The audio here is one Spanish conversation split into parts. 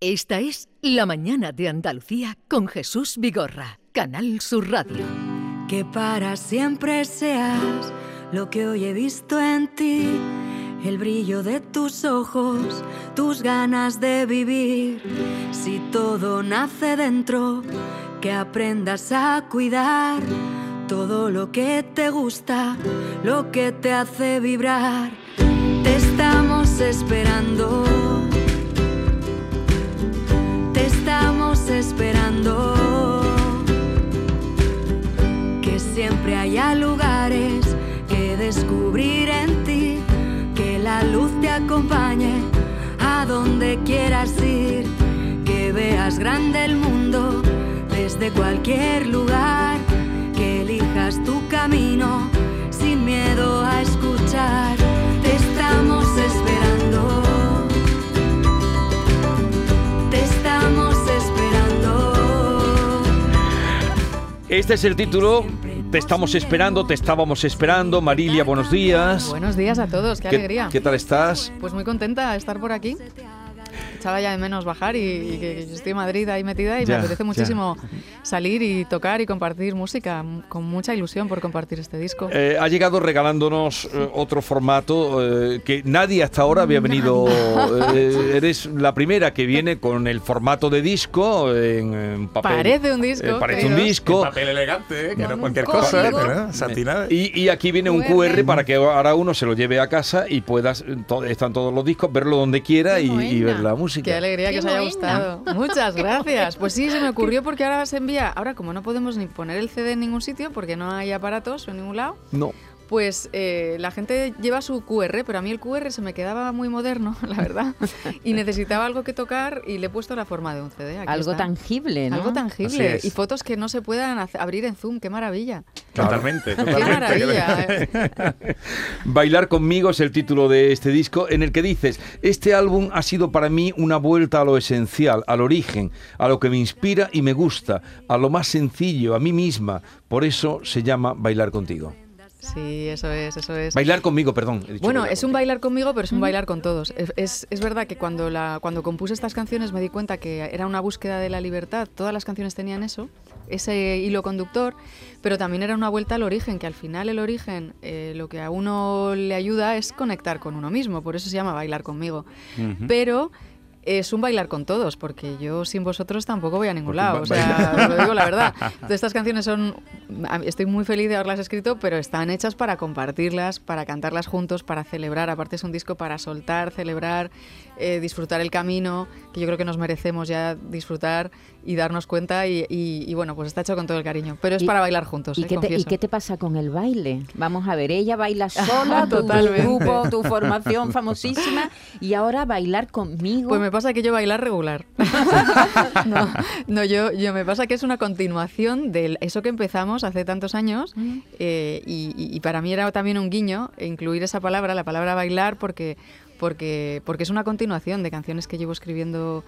Esta es La Mañana de Andalucía con Jesús Vigorra, Canal Sur Radio. Que para siempre seas lo que hoy he visto en ti, el brillo de tus ojos, tus ganas de vivir. Si todo nace dentro, que aprendas a cuidar todo lo que te gusta, lo que te hace vibrar. Te estamos esperando esperando. Que siempre haya lugares que descubrir en ti, que la luz te acompañe a donde quieras ir, que veas grande el mundo desde cualquier lugar, que elijas tu camino Este es el título. Te estamos esperando, te estábamos esperando. Marilia, buenos días. Buenos días a todos, qué, alegría. ¿Qué tal estás? Pues muy contenta de estar por aquí echaba ya de menos bajar y, que estoy en Madrid ahí metida y me apetece muchísimo salir y tocar y compartir música, con mucha ilusión por compartir este disco. Eh, ha llegado regalándonos eh, otro formato eh, que nadie hasta ahora había venido. eres la primera que viene con el formato de disco en, papel. Parece un disco. parece un disco. papel elegante, que no, cualquier cosa, satinado. Y, y, aquí viene un QR para que ahora uno se lo lleve a casa y puedas, están todos los discos, verlo donde quiera y, y ver la música. Qué alegría que os haya gustado. Muchas gracias. Pues sí, se me ocurrió porque ahora se envía. Ahora, como no podemos ni poner el CD en ningún sitio porque no hay aparatos en ningún lado. No pues eh, la gente lleva su QR, pero a mí el QR se me quedaba muy moderno, la verdad, y necesitaba algo que tocar y le he puesto la forma de un CD. algo tangible, ¿no? Algo tangible. Y fotos que no se puedan abrir en Zoom, qué maravilla. Totalmente, totalmente. Qué maravilla. Bailar conmigo es el título de este disco en el que dices, este álbum ha sido para mí una vuelta a lo esencial, al origen, a lo que me inspira y me gusta, a lo más sencillo, a mí misma. Por eso se llama Bailar contigo. Sí, eso es, eso es. Bailar conmigo, perdón. bueno, es un bailar conmigo, pero es un bailar con todos. Es, es, verdad que cuando, la, cuando compuse estas canciones me di cuenta que era una búsqueda de la libertad. Todas las canciones tenían eso, ese hilo conductor, pero también era una vuelta al origen, que al final el origen eh, lo que a uno le ayuda es conectar con uno mismo. Por eso se llama bailar conmigo. Pero es un bailar con todos, porque yo sin vosotros tampoco voy a ningún lado. O sea, lo digo la verdad. estas canciones son. Estoy muy feliz de haberlas escrito, pero están hechas para compartirlas, para cantarlas juntos, para celebrar. Aparte, es un disco para soltar, celebrar, eh, disfrutar el camino, que yo creo que nos merecemos ya disfrutar y darnos cuenta. Y, bueno, pues está hecho con todo el cariño. Pero es para bailar juntos. ¿y, eh, qué te, ¿Y qué te pasa con el baile? Vamos a ver, ella baila sola, tu, grupo, tu formación famosísima, y ahora bailar conmigo. Pues me pasa que yo bailar regular. no, yo, yo me pasa que es una continuación de eso que empezamos hace tantos años mm. eh, y, para mí era también un guiño incluir esa palabra, la palabra bailar, porque, porque, porque es una continuación de canciones que llevo escribiendo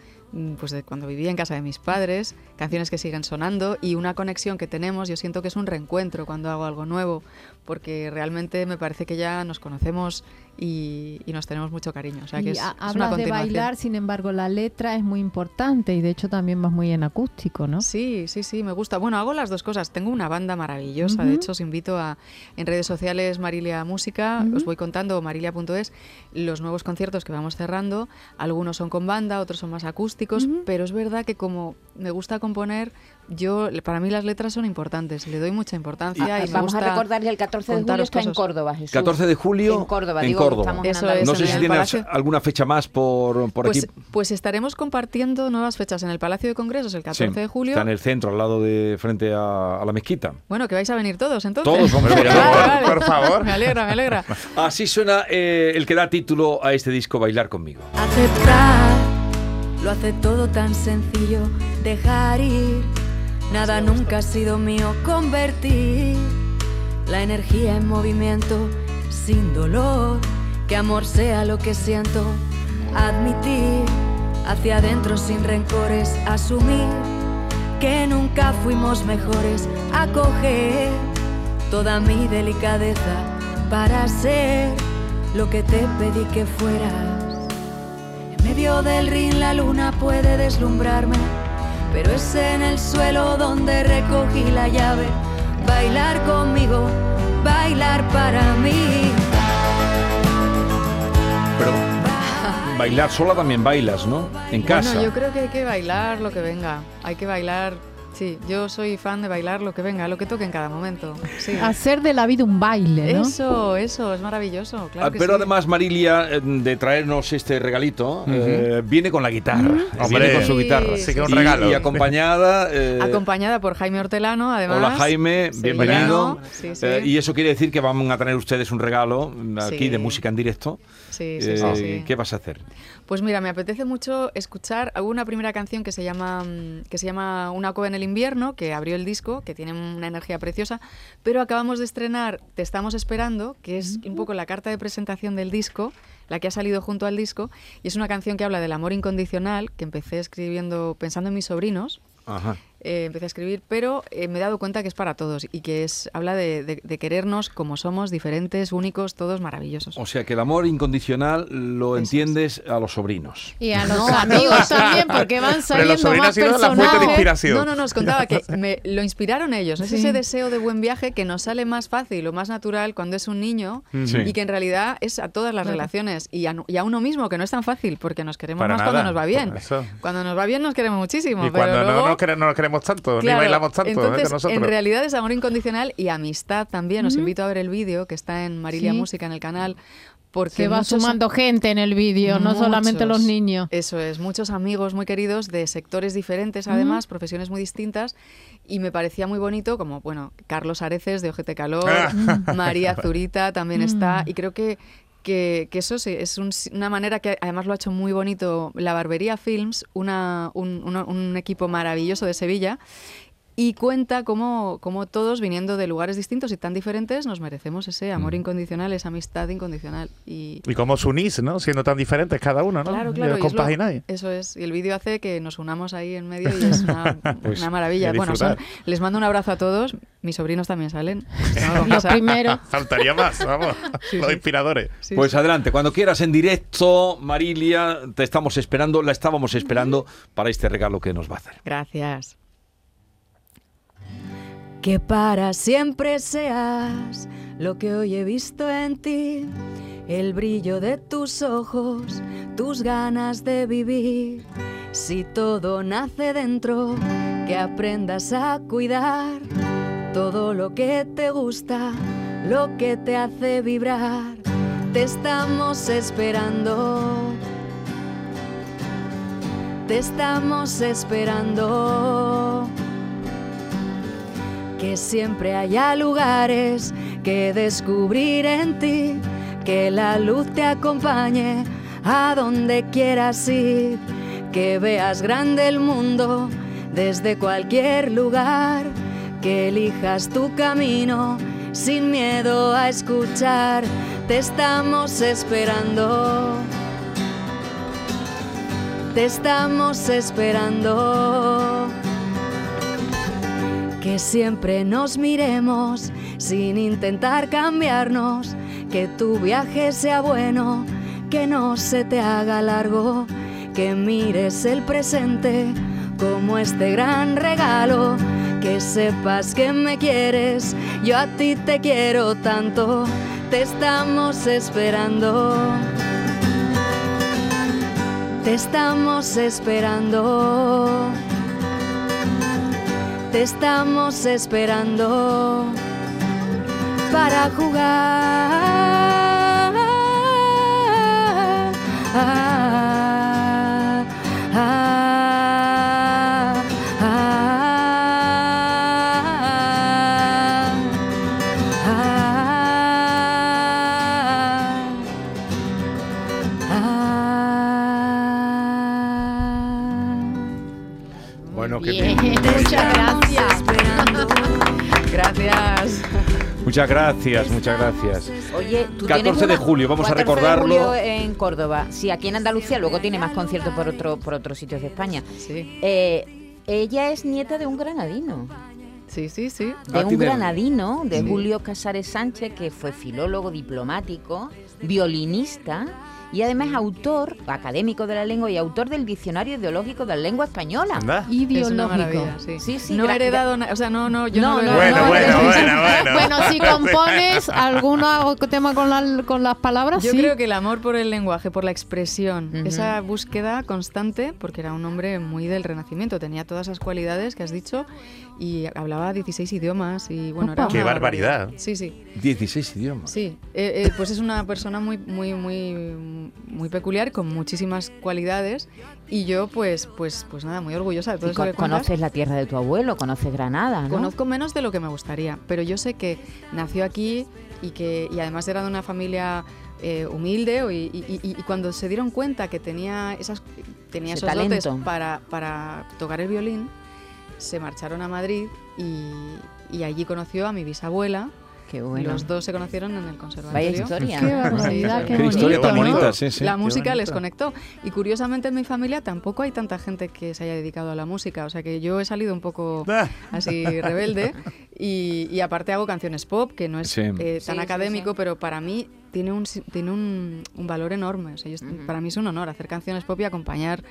pues de cuando vivía en casa de mis padres, canciones que siguen sonando y una conexión que tenemos, yo siento que es un reencuentro cuando hago algo nuevo, porque realmente me parece que ya nos conocemos y, nos tenemos mucho cariño. O sea, que es, hablas de bailar, sin embargo, la letra es muy importante y de hecho también vas muy en acústico, ¿no? Sí, sí, sí, me gusta. Bueno, hago las dos cosas. Tengo una banda maravillosa, de hecho os invito a en redes sociales Marilia Música, os voy contando marilia.es los nuevos conciertos que vamos cerrando. Algunos son con banda, otros son más acústicos, pero es verdad que como me gusta componer, yo para mí las letras son importantes, le doy mucha importancia. y vamos a recordarle el 14 de julio está en Córdoba, Jesús. 14 de julio en Córdoba, digo, no sé si tienes alguna fecha más por, por pues, aquí. Pues estaremos compartiendo nuevas fechas en el Palacio de Congresos el 14 de julio. Está en el centro, al lado de frente a, la mezquita. Bueno, que vais a venir todos entonces. Todos, hombre, por favor. Me alegra, me alegra. Así suena eh, el que da título a este disco, Bailar conmigo. Aceptar, lo hace todo tan sencillo, dejar ir. Nada nunca ha sido mío, convertir la energía en movimiento sin dolor que amor sea lo que siento, admitir hacia adentro sin rencores, asumir que nunca fuimos mejores, acoger toda mi delicadeza para ser lo que te pedí que fueras. Medio del ring la luna puede deslumbrarme, pero es en el suelo donde recogí la llave. Bailar conmigo, bailar para mí. Pero bailar sola también bailas, ¿no? En casa. Bueno, yo creo que hay que bailar lo que venga. Hay que bailar. Sí, yo soy fan de bailar lo que venga, lo que toque en cada momento. Sí. Hacer de la vida un baile, ¿no? Eso, eso, es maravilloso. Claro Ah, que pero sí. además Marilia eh, de traernos este regalito eh, viene con la guitarra, viene Hombre, con su guitarra, sí, sí que un Y- regalo. y acompañada. eh, Acompañada por Jaime Hortelano, además. Hola Jaime, Sí, bienvenido. Sí, sí. Eh, y eso quiere decir que vamos a tener ustedes un regalo mm, aquí Sí. de música en directo. Sí, sí, Eh, sí, sí. ¿Qué vas a hacer? Pues mira, me apetece mucho escuchar una primera canción que se llama mm, que se llama Una cova en el invierno, que abrió el disco, que tiene una energía preciosa, pero acabamos de estrenar Te estamos esperando, que es un poco la carta de presentación del disco, la que ha salido junto al disco, y es una canción que habla del amor incondicional, que empecé escribiendo pensando en mis sobrinos. Ajá. Eh, empecé a escribir, pero eh, me he dado cuenta que es para todos y que es habla de, de- de querernos como somos, diferentes, únicos, todos maravillosos. O sea que el amor incondicional lo Eso es. entiendes a los sobrinos. Y a los amigos también, porque van Pero saliendo los sobrinos más ha sido la fuente de personajes. inspiración. No, no, nos contaba que me lo inspiraron ellos. Es Sí. ese deseo de buen viaje que nos sale más fácil o más natural cuando es un niño Sí. y que en realidad es a todas las Claro. relaciones y a, y a uno mismo, que no es tan fácil porque nos queremos Para más nada, cuando nos va bien. Cuando nos va bien nos queremos muchísimo. Y pero cuando luego, no, quere- no nos queremos tanto, Claro, ni bailamos tanto ¿eh? entonces, que nosotros. En realidad es amor incondicional y amistad también. Os invito a ver el vídeo que está en Marilia Sí. Música en el canal. Porque Se va muchos- sumando gente en el vídeo, no solamente los niños. Eso es, muchos amigos muy queridos de sectores diferentes, además, profesiones muy distintas. Y me parecía muy bonito, como, bueno, Carlos Areces de Ojete Calor, María Zurita también está. Y creo que, que, que eso sí, es un- una manera que además lo ha hecho muy bonito la Barbería Films, una, un, una- un equipo maravilloso de Sevilla. Y cuenta cómo, cómo todos, viniendo de lugares distintos y tan diferentes, nos merecemos ese amor incondicional, esa amistad incondicional. Y, Y cómo os unís, ¿no? Siendo tan diferentes cada uno, ¿no? Claro, claro. es compagináis. eso es. Y el vídeo hace que nos unamos ahí en medio y es una, Pues, una maravilla. Bueno, son- les mando un abrazo a todos. Mis sobrinos también salen. Los primeros. Faltaría más, vamos. Sí, los sí. inspiradores. Sí, pues sí. adelante, cuando quieras en directo, Marilia, te estamos esperando, la estábamos esperando para este regalo que nos va a hacer. Gracias. Que para siempre seas lo que hoy he visto en ti, el brillo de tus ojos, tus ganas de vivir. Si todo nace dentro, que aprendas a cuidar todo lo que te gusta, lo que te hace vibrar. Te estamos esperando. Te estamos esperando que siempre haya lugares que descubrir en ti, que la luz te acompañe a donde quieras ir, que veas grande el mundo desde cualquier lugar, que elijas tu camino sin miedo a escuchar, te estamos esperando. Te estamos esperando que siempre nos miremos sin intentar cambiarnos, que tu viaje sea bueno, que no se te haga largo, que mires el presente como este gran regalo, que sepas que me quieres, yo a ti te quiero tanto, te estamos esperando. Te estamos esperando. Te estamos esperando para jugar. Bueno, que Bien, muchas gracias. Gracias. muchas gracias, muchas gracias. Oye, tú 14 tienes de julio, vamos a 14 de recordarlo. julio en Córdoba. Sí, aquí en Andalucía, luego tiene más conciertos por, otro, por otros sitios de España. Sí. Eh, ella es nieta de un granadino. Sí, sí, sí. de Ah, un tiene- granadino, de Sí. Julio Casares Sánchez, que fue filólogo, diplomático, violinista y además autor, académico de la lengua y autor del Diccionario Ideológico de la Lengua Española. Anda. Y biológico. sí. Sí, sí, no he heredado nada, o sea, no, no, yo no, No, Bueno, heredado. bueno, no, bueno, bueno. Bueno, si compones algún tema con, la- con las palabras, Yo sí. creo que el amor por el lenguaje, por la expresión, esa búsqueda constante, porque era un hombre muy del Renacimiento, tenía todas esas cualidades que has dicho y hablaba 16 idiomas y bueno, era. Qué barbaridad. Sí, sí. 16 idiomas. Sí, eh, eh, pues es una persona muy, muy, muy, muy peculiar, con muchísimas cualidades y yo, pues, pues, pues nada, muy orgullosa de todo Y eso con- que conoces la tierra de tu abuelo, conoces Granada, ¿no? Conozco menos de lo que me gustaría, pero yo sé que nació aquí y que y además era de una familia eh, humilde o- y, y- y- y cuando se dieron cuenta que tenía esas tenía Ese esos dotes talento. para, para tocar el violín, se marcharon a Madrid y, y allí conoció a mi bisabuela. Qué bueno. Los dos se conocieron en el conservatorio. Vaya historia. Qué barbaridad, qué Qué historia tan ¿no? bonita, sí, sí. la música les conectó. Y curiosamente en mi familia tampoco hay tanta gente que se haya dedicado a la música. O sea que yo he salido un poco Ah. así rebelde. Y, y aparte hago canciones pop, que no es Sí. eh, tan sí, académico, sí. pero para mí tiene un, tiene un, un valor enorme. O sea, yo- Ujú. Para mí es un honor hacer canciones pop y acompañar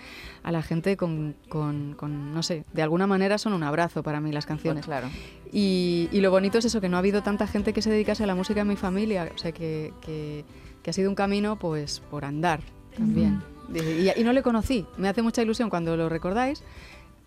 a la gente con, con- con, no sé, de alguna manera son un abrazo para mí las Pues canciones. claro. Y, y lo bonito es eso, que no ha habido tanta gente que se dedicase a la música en mi familia. O sea, que, que- que ha sido un camino pues por andar también. Y, y no le conocí. Me hace mucha ilusión cuando lo recordáis,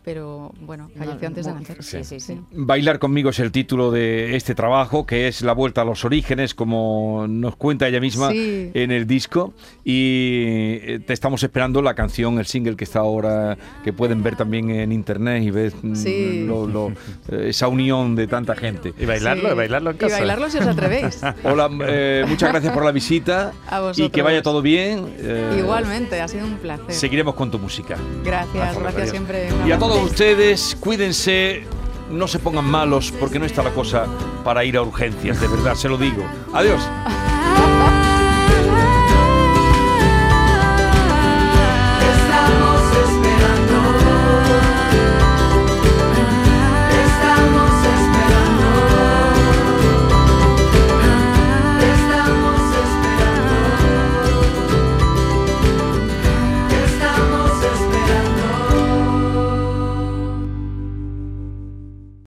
pero bueno, falleció No, antes de nacer. Sí, sí, sí. Bailar conmigo es el título de este trabajo, que es la vuelta a los orígenes, como nos cuenta ella misma Sí. en el disco. Y eh, te estamos esperando la canción, el single que está ahora, que pueden ver también en internet y ver mm, Sí. lo- lo- eh, esa unión de tanta gente. Y bailarlo, Sí. y bailarlo en Y casa. bailarlo si os atrevéis. Hola, eh, muchas gracias por la visita A y que vaya todo bien. eh, Igualmente, ha sido un placer. Seguiremos con tu música. Gracias, gracias adiós. siempre. Y a abrazo. Todos ustedes, cuídense, no se pongan malos porque no está la cosa para ir a urgencias, de verdad, se lo digo. Adiós.